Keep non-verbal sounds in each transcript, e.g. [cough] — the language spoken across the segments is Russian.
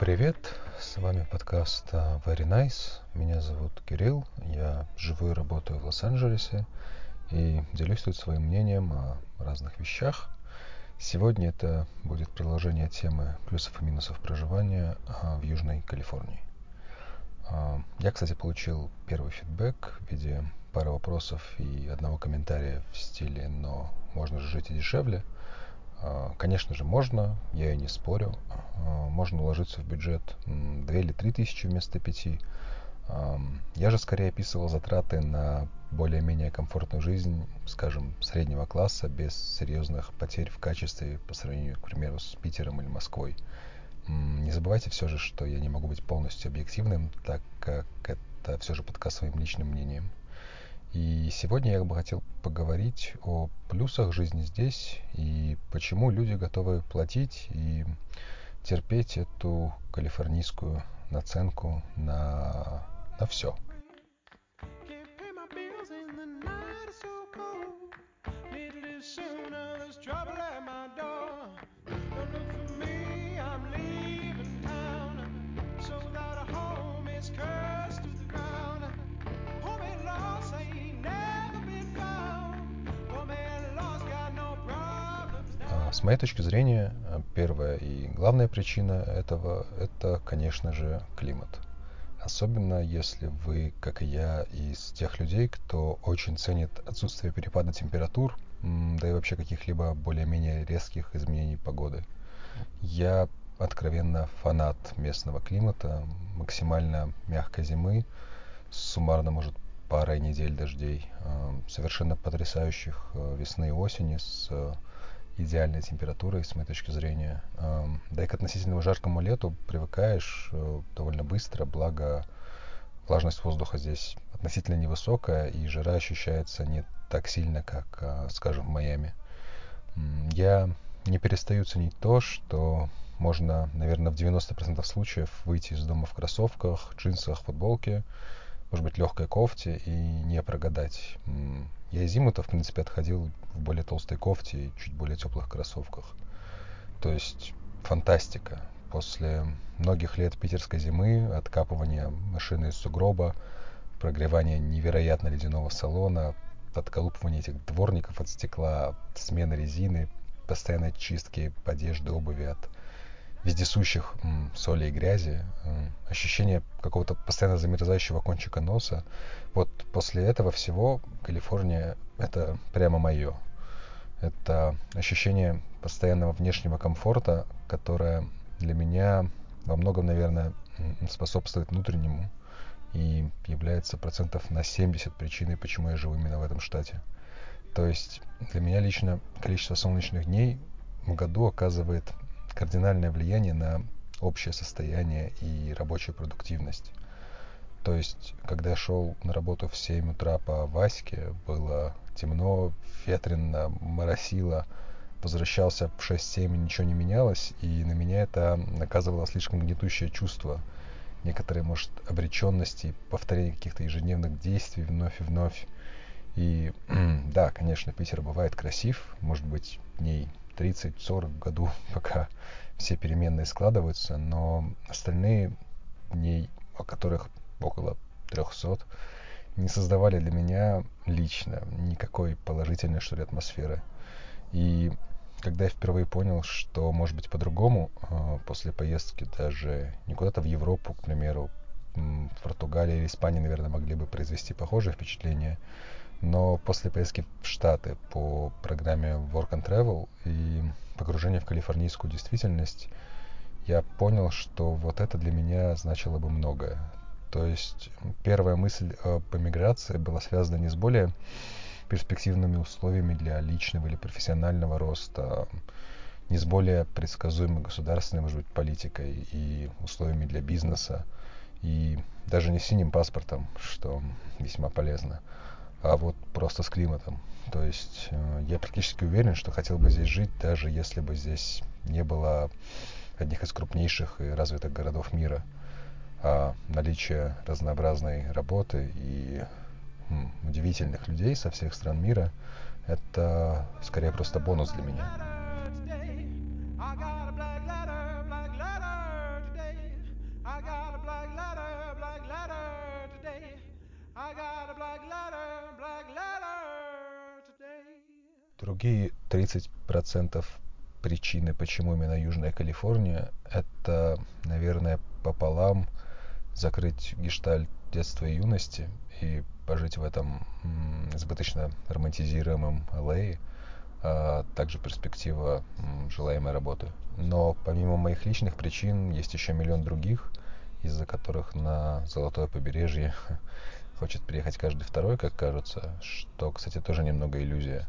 Привет, с вами подкаст а, Very Nice. Меня зовут Кирилл, я живу и работаю в Лос-Анджелесе и делюсь тут своим мнением о разных вещах. Сегодня это будет продолжение темы плюсов и минусов проживания а, в Южной Калифорнии. А, я, кстати, получил первый фидбэк в виде пары вопросов и одного комментария в стиле «но можно же жить и дешевле», конечно же, можно, я и не спорю. А, можно уложиться в бюджет 2 или 3 тысячи вместо 5. Я же скорее описывал затраты на более-менее комфортную жизнь, скажем, среднего класса, без серьезных потерь в качестве по сравнению, к примеру, с Питером или Москвой. Не забывайте все же, что я не могу быть полностью объективным, так как это все же подкаст своим личным мнением. И сегодня я бы хотел поговорить о плюсах жизни здесь и почему люди готовы платить и терпеть эту калифорнийскую наценку на, на все. С моей точки зрения, э, первая и главная причина этого – это, конечно же, климат. Особенно если вы, как и я, из тех людей, кто очень ценит отсутствие перепада температур, да и вообще каких-либо более-менее резких изменений погоды. Я откровенно фанат местного климата, максимально мягкой зимы, суммарно, может, парой недель дождей, э, совершенно потрясающих э, весны и осени с идеальной температурой, с моей точки зрения. Да и к относительно жаркому лету привыкаешь э, довольно быстро, благо влажность воздуха здесь относительно невысокая, и жара ощущается не так сильно, как, э, скажем, в Майами. Я не перестаю ценить то, что можно, наверное, в 90% случаев выйти из дома в кроссовках, джинсах, футболке, может быть, легкой кофте и не прогадать. Я и зиму-то, в принципе, отходил в более толстой кофте и чуть более теплых кроссовках. То есть фантастика. После многих лет питерской зимы, откапывания машины из сугроба, прогревания невероятно ледяного салона, отколупывания этих дворников от стекла, смены резины, постоянной чистки одежды, обуви от вездесущих соли и грязи, м, ощущение какого-то постоянно замерзающего кончика носа. Вот после этого всего Калифорния — это прямо мое. Это ощущение постоянного внешнего комфорта, которое для меня во многом, наверное, способствует внутреннему и является процентов на 70 причиной, почему я живу именно в этом штате. То есть для меня лично количество солнечных дней в году оказывает кардинальное влияние на общее состояние и рабочую продуктивность. То есть, когда я шел на работу в 7 утра по Ваське, было темно, ветрено, моросило, возвращался в 6-7 и ничего не менялось, и на меня это оказывало слишком гнетущее чувство некоторой, может, обреченности, повторения каких-то ежедневных действий вновь и вновь. И [clears throat] да, конечно, Питер бывает красив, может быть, дней 30-40 году, [laughs] пока все переменные складываются, но остальные дней, о которых около 300, не создавали для меня лично никакой положительной, что ли, атмосферы. И когда я впервые понял, что может быть по-другому, а, после поездки даже не куда-то в Европу, к примеру, в Португалии или Испании, наверное, могли бы произвести похожее впечатление, но после поездки в Штаты по программе Work and Travel и погружения в калифорнийскую действительность, я понял, что вот это для меня значило бы многое. То есть первая мысль об эмиграции была связана не с более перспективными условиями для личного или профессионального роста, не с более предсказуемой государственной, может быть, политикой и условиями для бизнеса, и даже не с синим паспортом, что весьма полезно, а вот просто с климатом. То есть э, я практически уверен, что хотел бы здесь жить, даже если бы здесь не было одних из крупнейших и развитых городов мира. А наличие разнообразной работы и м, удивительных людей со всех стран мира — это скорее просто бонус для меня. 30% причины, почему именно Южная Калифорния, это, наверное, пополам закрыть гештальт детства и юности и пожить в этом избыточно романтизируемом Л.А., а также перспектива желаемой работы. Но помимо моих личных причин есть еще миллион других, из-за которых на Золотое побережье [laughs] хочет приехать каждый второй, как кажется, что, кстати, тоже немного иллюзия.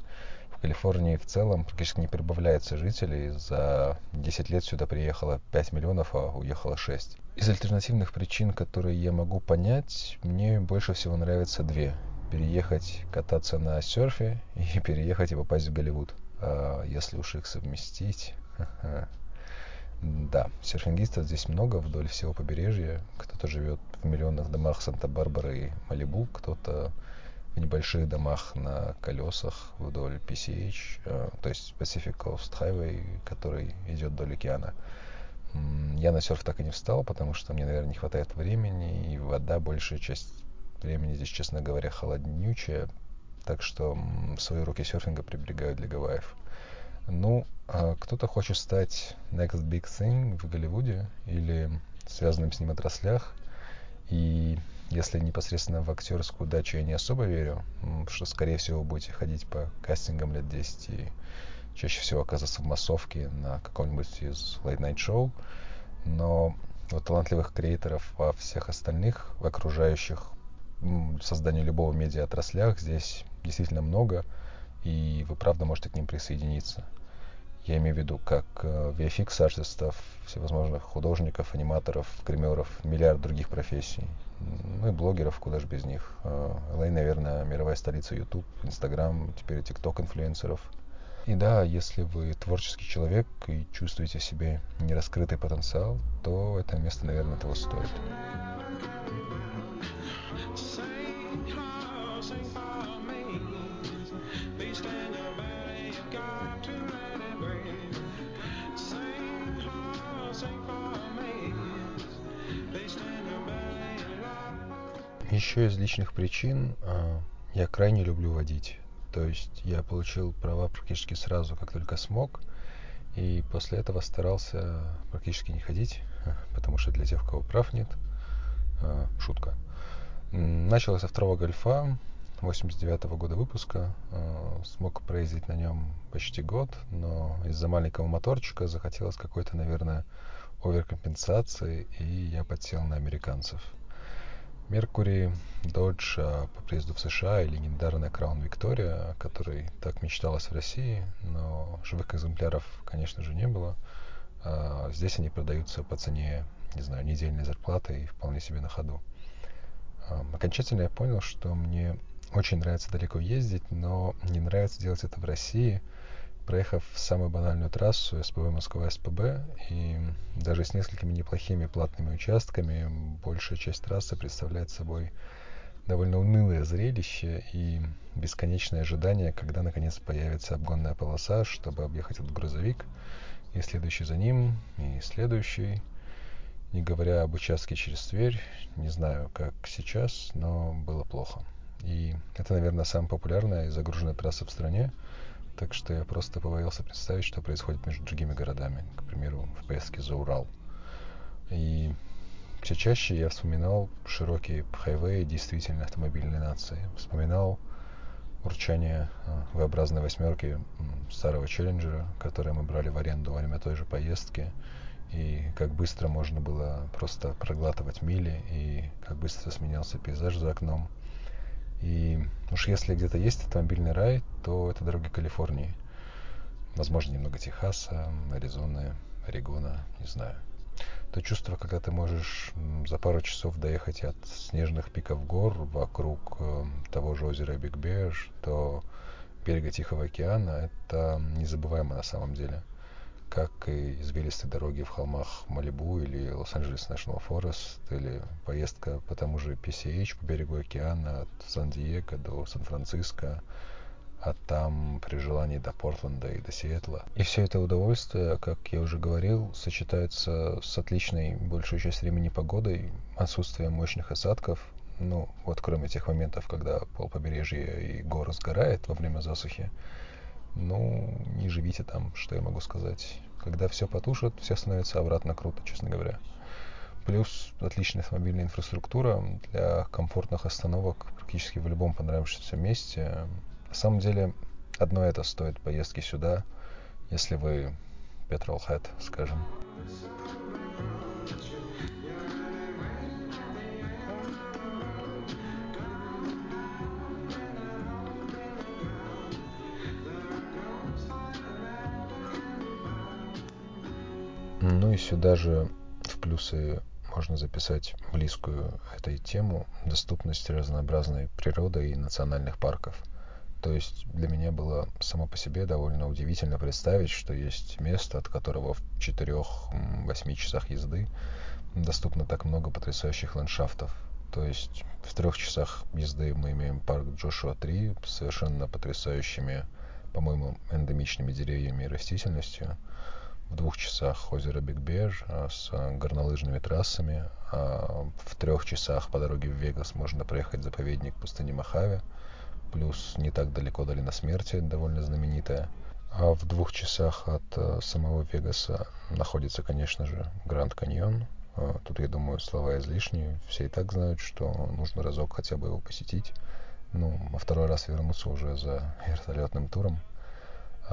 Калифорнии в целом практически не прибавляется жителей. За 10 лет сюда приехало 5 миллионов, а уехало 6. Из альтернативных причин, которые я могу понять, мне больше всего нравятся две. Переехать кататься на серфе и [laughs] переехать и попасть в Голливуд. А если уж их совместить... [laughs] Да, серфингистов здесь много вдоль всего побережья. Кто-то живет в миллионных домах Санта-Барбары и Малибу, кто-то в небольших домах на колесах вдоль PCH, э, то есть Pacific Coast Highway, который идет вдоль океана. Я на серф так и не встал, потому что мне, наверное, не хватает времени, и вода большая часть времени здесь, честно говоря, холоднючая, так что свои руки серфинга приберегаю для Гавайев. Ну, а кто-то хочет стать next big thing в Голливуде или связанным с ним отраслях. И если непосредственно в актерскую дачу я не особо верю, что, скорее всего, будете ходить по кастингам лет 10 и чаще всего оказываться в массовке на каком-нибудь из late-night шоу. Но вот талантливых креаторов во всех остальных, в окружающих созданию любого медиа отраслях здесь действительно много, и вы правда можете к ним присоединиться. Я имею в виду как э, VFX артистов, всевозможных художников, аниматоров, гримеров, миллиард других профессий. Ну и блогеров, куда же без них. LA, э, наверное, мировая столица YouTube, Instagram, теперь TikTok инфлюенсеров. И да, если вы творческий человек и чувствуете в себе нераскрытый потенциал, то это место, наверное, того стоит. Еще из личных причин а, я крайне люблю водить. То есть я получил права практически сразу, как только смог. И после этого старался практически не ходить, [laughs] потому что для тех, у кого прав нет, а, шутка. Начал со второго гольфа, 89 -го года выпуска. А, смог проездить на нем почти год, но из-за маленького моторчика захотелось какой-то, наверное, оверкомпенсации, и я подсел на американцев. Меркури, Додж а, по приезду в США и легендарная Краун Виктория, о которой так мечталось в России, но живых экземпляров, конечно же, не было. А здесь они продаются по цене, не знаю, недельной зарплаты и вполне себе на ходу. А, окончательно я понял, что мне очень нравится далеко ездить, но не нравится делать это в России – проехав самую банальную трассу СПБ Москва-СПБ, и даже с несколькими неплохими платными участками, большая часть трассы представляет собой довольно унылое зрелище и бесконечное ожидание, когда наконец появится обгонная полоса, чтобы объехать этот грузовик, и следующий за ним, и следующий. Не говоря об участке через Тверь, не знаю, как сейчас, но было плохо. И это, наверное, самая популярная и загруженная трасса в стране. Так что я просто побоялся представить, что происходит между другими городами, к примеру, в поездке за Урал. И все чаще я вспоминал широкие хайвеи действительно автомобильной нации. Вспоминал урчание а, V-образной восьмерки старого Челленджера, который мы брали в аренду во время той же поездки, и как быстро можно было просто проглатывать мили, и как быстро сменялся пейзаж за окном – и уж если где-то есть автомобильный рай, то это дороги Калифорнии. Возможно, немного Техаса, Аризоны, Орегона, не знаю. То чувство, когда ты можешь за пару часов доехать от снежных пиков гор вокруг э, того же озера Биг Беж до берега Тихого океана, это незабываемо на самом деле как и извилистые дороги в холмах Малибу или Лос-Анджелес National Forest, или поездка по тому же PCH по берегу океана от Сан-Диего до Сан-Франциско, а там при желании до Портленда и до Сиэтла. И все это удовольствие, как я уже говорил, сочетается с отличной большую часть времени погодой, отсутствием мощных осадков, ну, вот кроме тех моментов, когда пол побережья и гор сгорает во время засухи, ну, не живите там, что я могу сказать. Когда все потушат, все становится обратно круто, честно говоря. Плюс отличная автомобильная инфраструктура для комфортных остановок практически в любом понравившемся месте. На самом деле, одно это стоит поездки сюда, если вы petrolhead, скажем. Ну и сюда же в плюсы можно записать близкую этой тему доступность разнообразной природы и национальных парков. То есть для меня было само по себе довольно удивительно представить, что есть место, от которого в 4-8 часах езды доступно так много потрясающих ландшафтов. То есть в трех часах езды мы имеем парк Джошуа 3 с совершенно потрясающими, по-моему, эндемичными деревьями и растительностью – в двух часах озеро Биг-Беж а, с а, горнолыжными трассами. А в трех часах по дороге в Вегас можно проехать заповедник пустыни Мохаве. Плюс не так далеко долина смерти, довольно знаменитая. А в двух часах от самого Вегаса находится, конечно же, Гранд Каньон. Тут, я думаю, слова излишние. Все и так знают, что нужно разок хотя бы его посетить. Ну, а второй раз вернуться уже за вертолетным туром.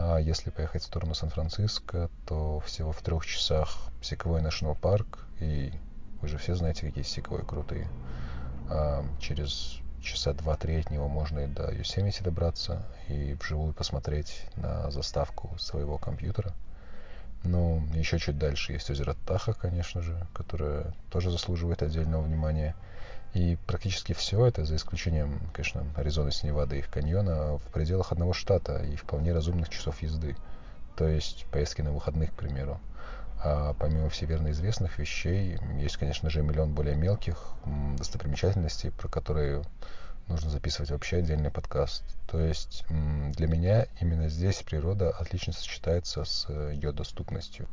А если поехать в сторону Сан-Франциско, то всего в трех часах Секвой National Парк, и вы же все знаете, какие секвои крутые. А через часа два-три от него можно и до Юсемити добраться и вживую посмотреть на заставку своего компьютера. Ну, еще чуть дальше есть озеро Таха, конечно же, которое тоже заслуживает отдельного внимания. И практически все это, за исключением, конечно, Аризоны с Невадой и их каньона, в пределах одного штата и вполне разумных часов езды. То есть поездки на выходных, к примеру. А помимо всеверно известных вещей, есть, конечно же, миллион более мелких достопримечательностей, про которые нужно записывать вообще отдельный подкаст. То есть для меня именно здесь природа отлично сочетается с э, ее доступностью.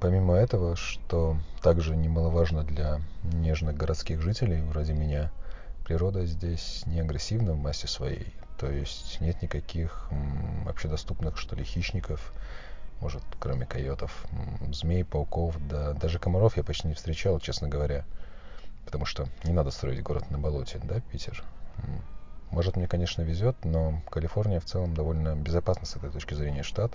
Помимо этого, что также немаловажно для нежных городских жителей вроде меня, природа здесь не агрессивна в массе своей. То есть нет никаких общедоступных, что ли, хищников, может, кроме койотов, змей, пауков, да даже комаров я почти не встречал, честно говоря. Потому что не надо строить город на болоте, да, Питер? Может, мне, конечно, везет, но Калифорния в целом довольно безопасный с этой точки зрения штат.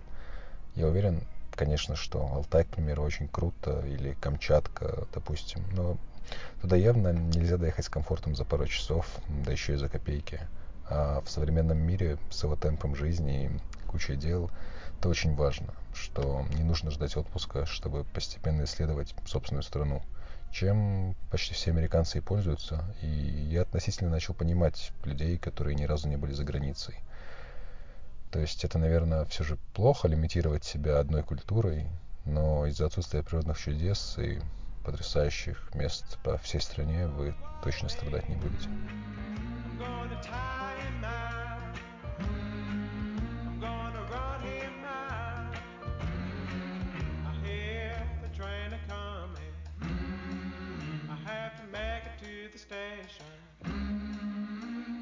Я уверен, конечно, что Алтай, к примеру, очень круто, или Камчатка, допустим, но туда явно нельзя доехать с комфортом за пару часов, да еще и за копейки. А в современном мире с его темпом жизни и кучей дел это очень важно, что не нужно ждать отпуска, чтобы постепенно исследовать собственную страну чем почти все американцы и пользуются. И я относительно начал понимать людей, которые ни разу не были за границей. То есть это, наверное, все же плохо лимитировать себя одной культурой, но из-за отсутствия природных чудес и потрясающих мест по всей стране вы точно страдать не будете.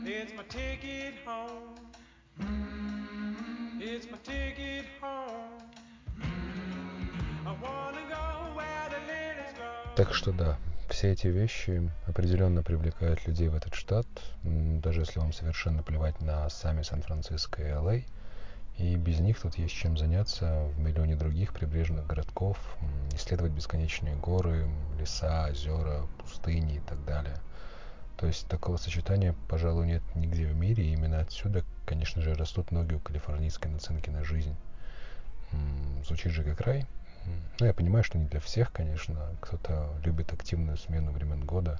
It's my ticket home. It's my ticket home. Так что да, все эти вещи определенно привлекают людей в этот штат, даже если вам совершенно плевать на сами Сан-Франциско и Л.А. И без них тут есть чем заняться в миллионе других прибрежных городков, исследовать бесконечные горы, леса, озера, пустыни и так далее – то есть такого сочетания, пожалуй, нет нигде в мире. И именно отсюда, конечно же, растут ноги у калифорнийской наценки на жизнь. Звучит же как рай. Ну, я понимаю, что не для всех, конечно. Кто-то любит активную смену времен года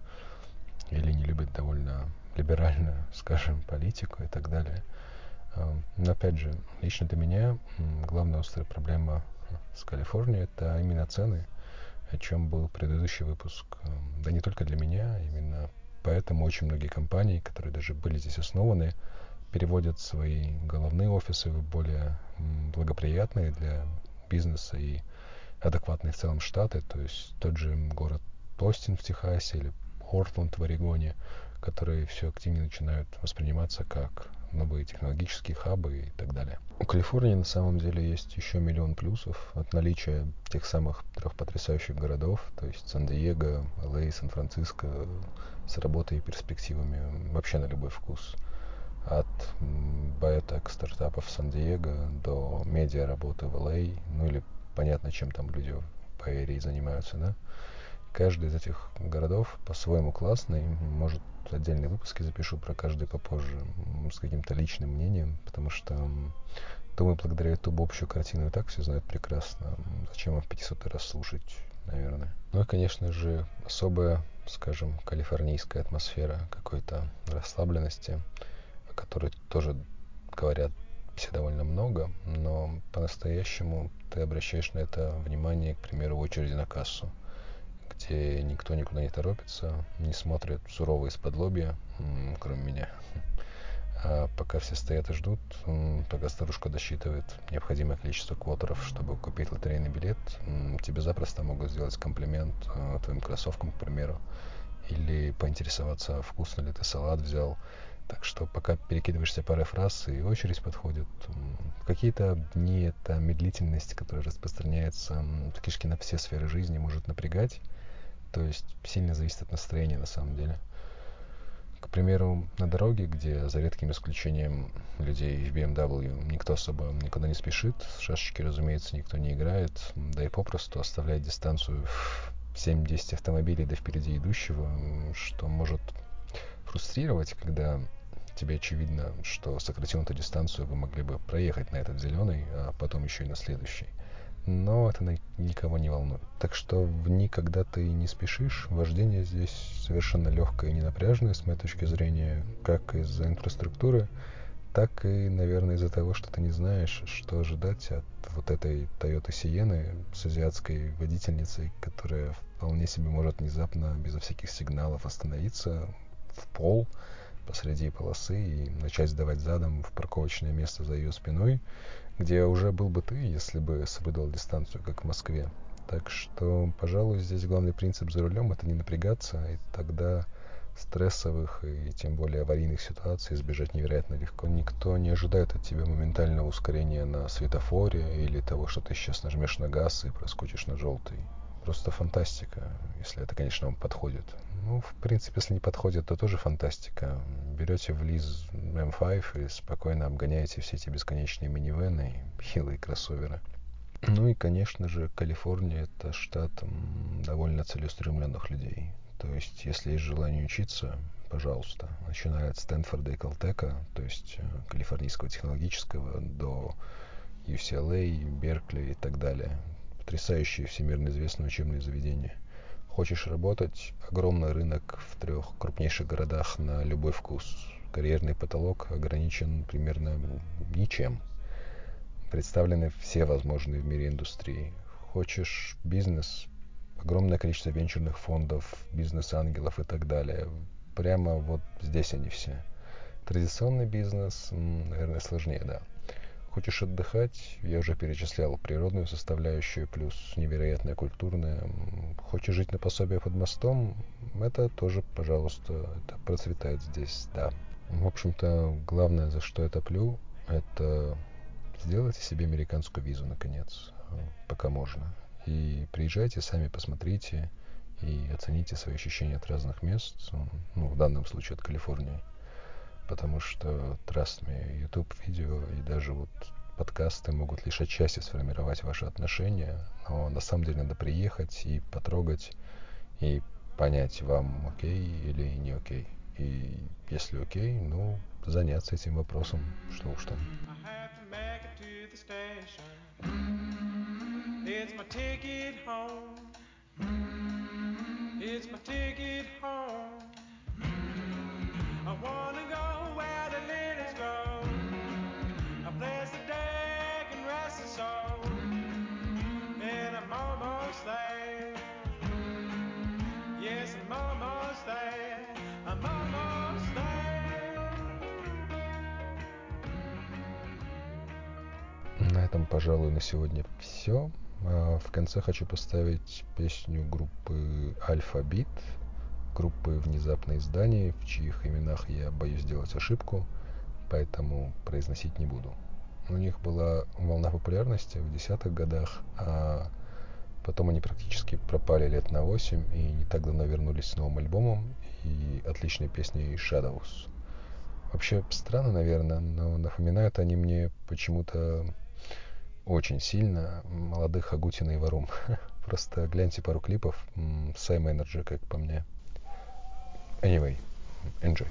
или не любит довольно либеральную, [laughs] скажем, политику и так далее. Но опять же, лично для меня главная острая проблема с Калифорнией это именно цены, о чем был предыдущий выпуск. Да не только для меня, именно Поэтому очень многие компании, которые даже были здесь основаны, переводят свои головные офисы в более благоприятные для бизнеса и адекватные в целом штаты. То есть тот же город Остин в Техасе или Портленд в Орегоне, которые все активнее начинают восприниматься как новые технологические хабы и так далее. У Калифорнии на самом деле есть еще миллион плюсов от наличия тех самых трех потрясающих городов, то есть Сан-Диего, Л.А., Сан-Франциско, с работой и перспективами вообще на любой вкус. От биотек стартапов в Сан-Диего до медиа работы в Л.А., ну или понятно, чем там люди в Бэйрии занимаются, да? Каждый из этих городов по-своему классный, может отдельные выпуски запишу про каждый попозже с каким-то личным мнением, потому что, думаю, благодаря YouTube общую картину и так все знают прекрасно. Зачем вам в 500 раз слушать, наверное. Ну и, конечно же, особая, скажем, калифорнийская атмосфера какой-то расслабленности, о которой тоже говорят все довольно много, но по-настоящему ты обращаешь на это внимание, к примеру, в очереди на кассу где никто никуда не торопится, не смотрит сурово из-под лобья, кроме меня. [laughs] А пока все стоят и ждут, пока старушка досчитывает необходимое количество квотеров, чтобы купить лотерейный билет, тебе запросто могут сделать комплимент а, твоим кроссовкам, к примеру, или поинтересоваться, вкусно ли ты салат взял. Так что пока перекидываешься парой фраз и очередь подходит, какие-то дни это медлительность, которая распространяется практически на все сферы жизни, может напрягать. То есть сильно зависит от настроения на самом деле. К примеру, на дороге, где за редким исключением людей в BMW никто особо никуда не спешит, шашечки, разумеется, никто не играет, да и попросту оставляет дистанцию в 7-10 автомобилей до впереди идущего, что может фрустрировать, когда тебе очевидно, что сократив эту дистанцию, вы могли бы проехать на этот зеленый, а потом еще и на следующий но это никого не волнует. Так что в дни, когда ты не спешишь, вождение здесь совершенно легкое и ненапряжное, с моей точки зрения, как из-за инфраструктуры, так и, наверное, из-за того, что ты не знаешь, что ожидать от вот этой Toyota Sienna с азиатской водительницей, которая вполне себе может внезапно, безо всяких сигналов, остановиться в пол посреди полосы и начать сдавать задом в парковочное место за ее спиной, где уже был бы ты, если бы соблюдал дистанцию, как в Москве. Так что, пожалуй, здесь главный принцип за рулем — это не напрягаться, и тогда стрессовых и тем более аварийных ситуаций избежать невероятно легко. Никто не ожидает от тебя моментального ускорения на светофоре или того, что ты сейчас нажмешь на газ и проскочишь на желтый. Просто фантастика, если это, конечно, вам подходит. Ну, в принципе, если не подходит, то тоже фантастика. Берете в лиз M5 и спокойно обгоняете все эти бесконечные минивены и хилые кроссоверы. Ну и, конечно же, Калифорния — это штат довольно целеустремленных людей. То есть, если есть желание учиться, пожалуйста, начиная от Стэнфорда и Калтека, то есть э, Калифорнийского технологического, до UCLA, Беркли и так далее потрясающие всемирно известные учебные заведения. Хочешь работать? Огромный рынок в трех крупнейших городах на любой вкус. Карьерный потолок ограничен примерно ничем. Представлены все возможные в мире индустрии. Хочешь бизнес? Огромное количество венчурных фондов, бизнес-ангелов и так далее. Прямо вот здесь они все. Традиционный бизнес, наверное, сложнее, да. Хочешь отдыхать, я уже перечислял природную составляющую, плюс невероятная культурная. Хочешь жить на пособие под мостом, это тоже, пожалуйста, это процветает здесь, да. В общем-то, главное, за что я топлю, это сделайте себе американскую визу, наконец, пока можно. И приезжайте, сами посмотрите и оцените свои ощущения от разных мест, ну, в данном случае от Калифорнии потому что, trust me, YouTube видео и даже вот подкасты могут лишь отчасти сформировать ваши отношения, но на самом деле надо приехать и потрогать, и понять, вам окей или не окей. И если окей, ну, заняться этим вопросом, что уж там. I wanna go этом, пожалуй, на сегодня все. В конце хочу поставить песню группы Альфабит группы «Внезапные издания», в чьих именах я боюсь сделать ошибку, поэтому произносить не буду. У них была волна популярности в десятых годах, а потом они практически пропали лет на восемь и не так давно вернулись с новым альбомом и отличной песней «Shadows». Вообще странно, наверное, но напоминают они мне почему-то очень сильно молодых Агутина и Варум. [laughs] Просто гляньте пару клипов. Same Energy, как по мне. Anyway, enjoy.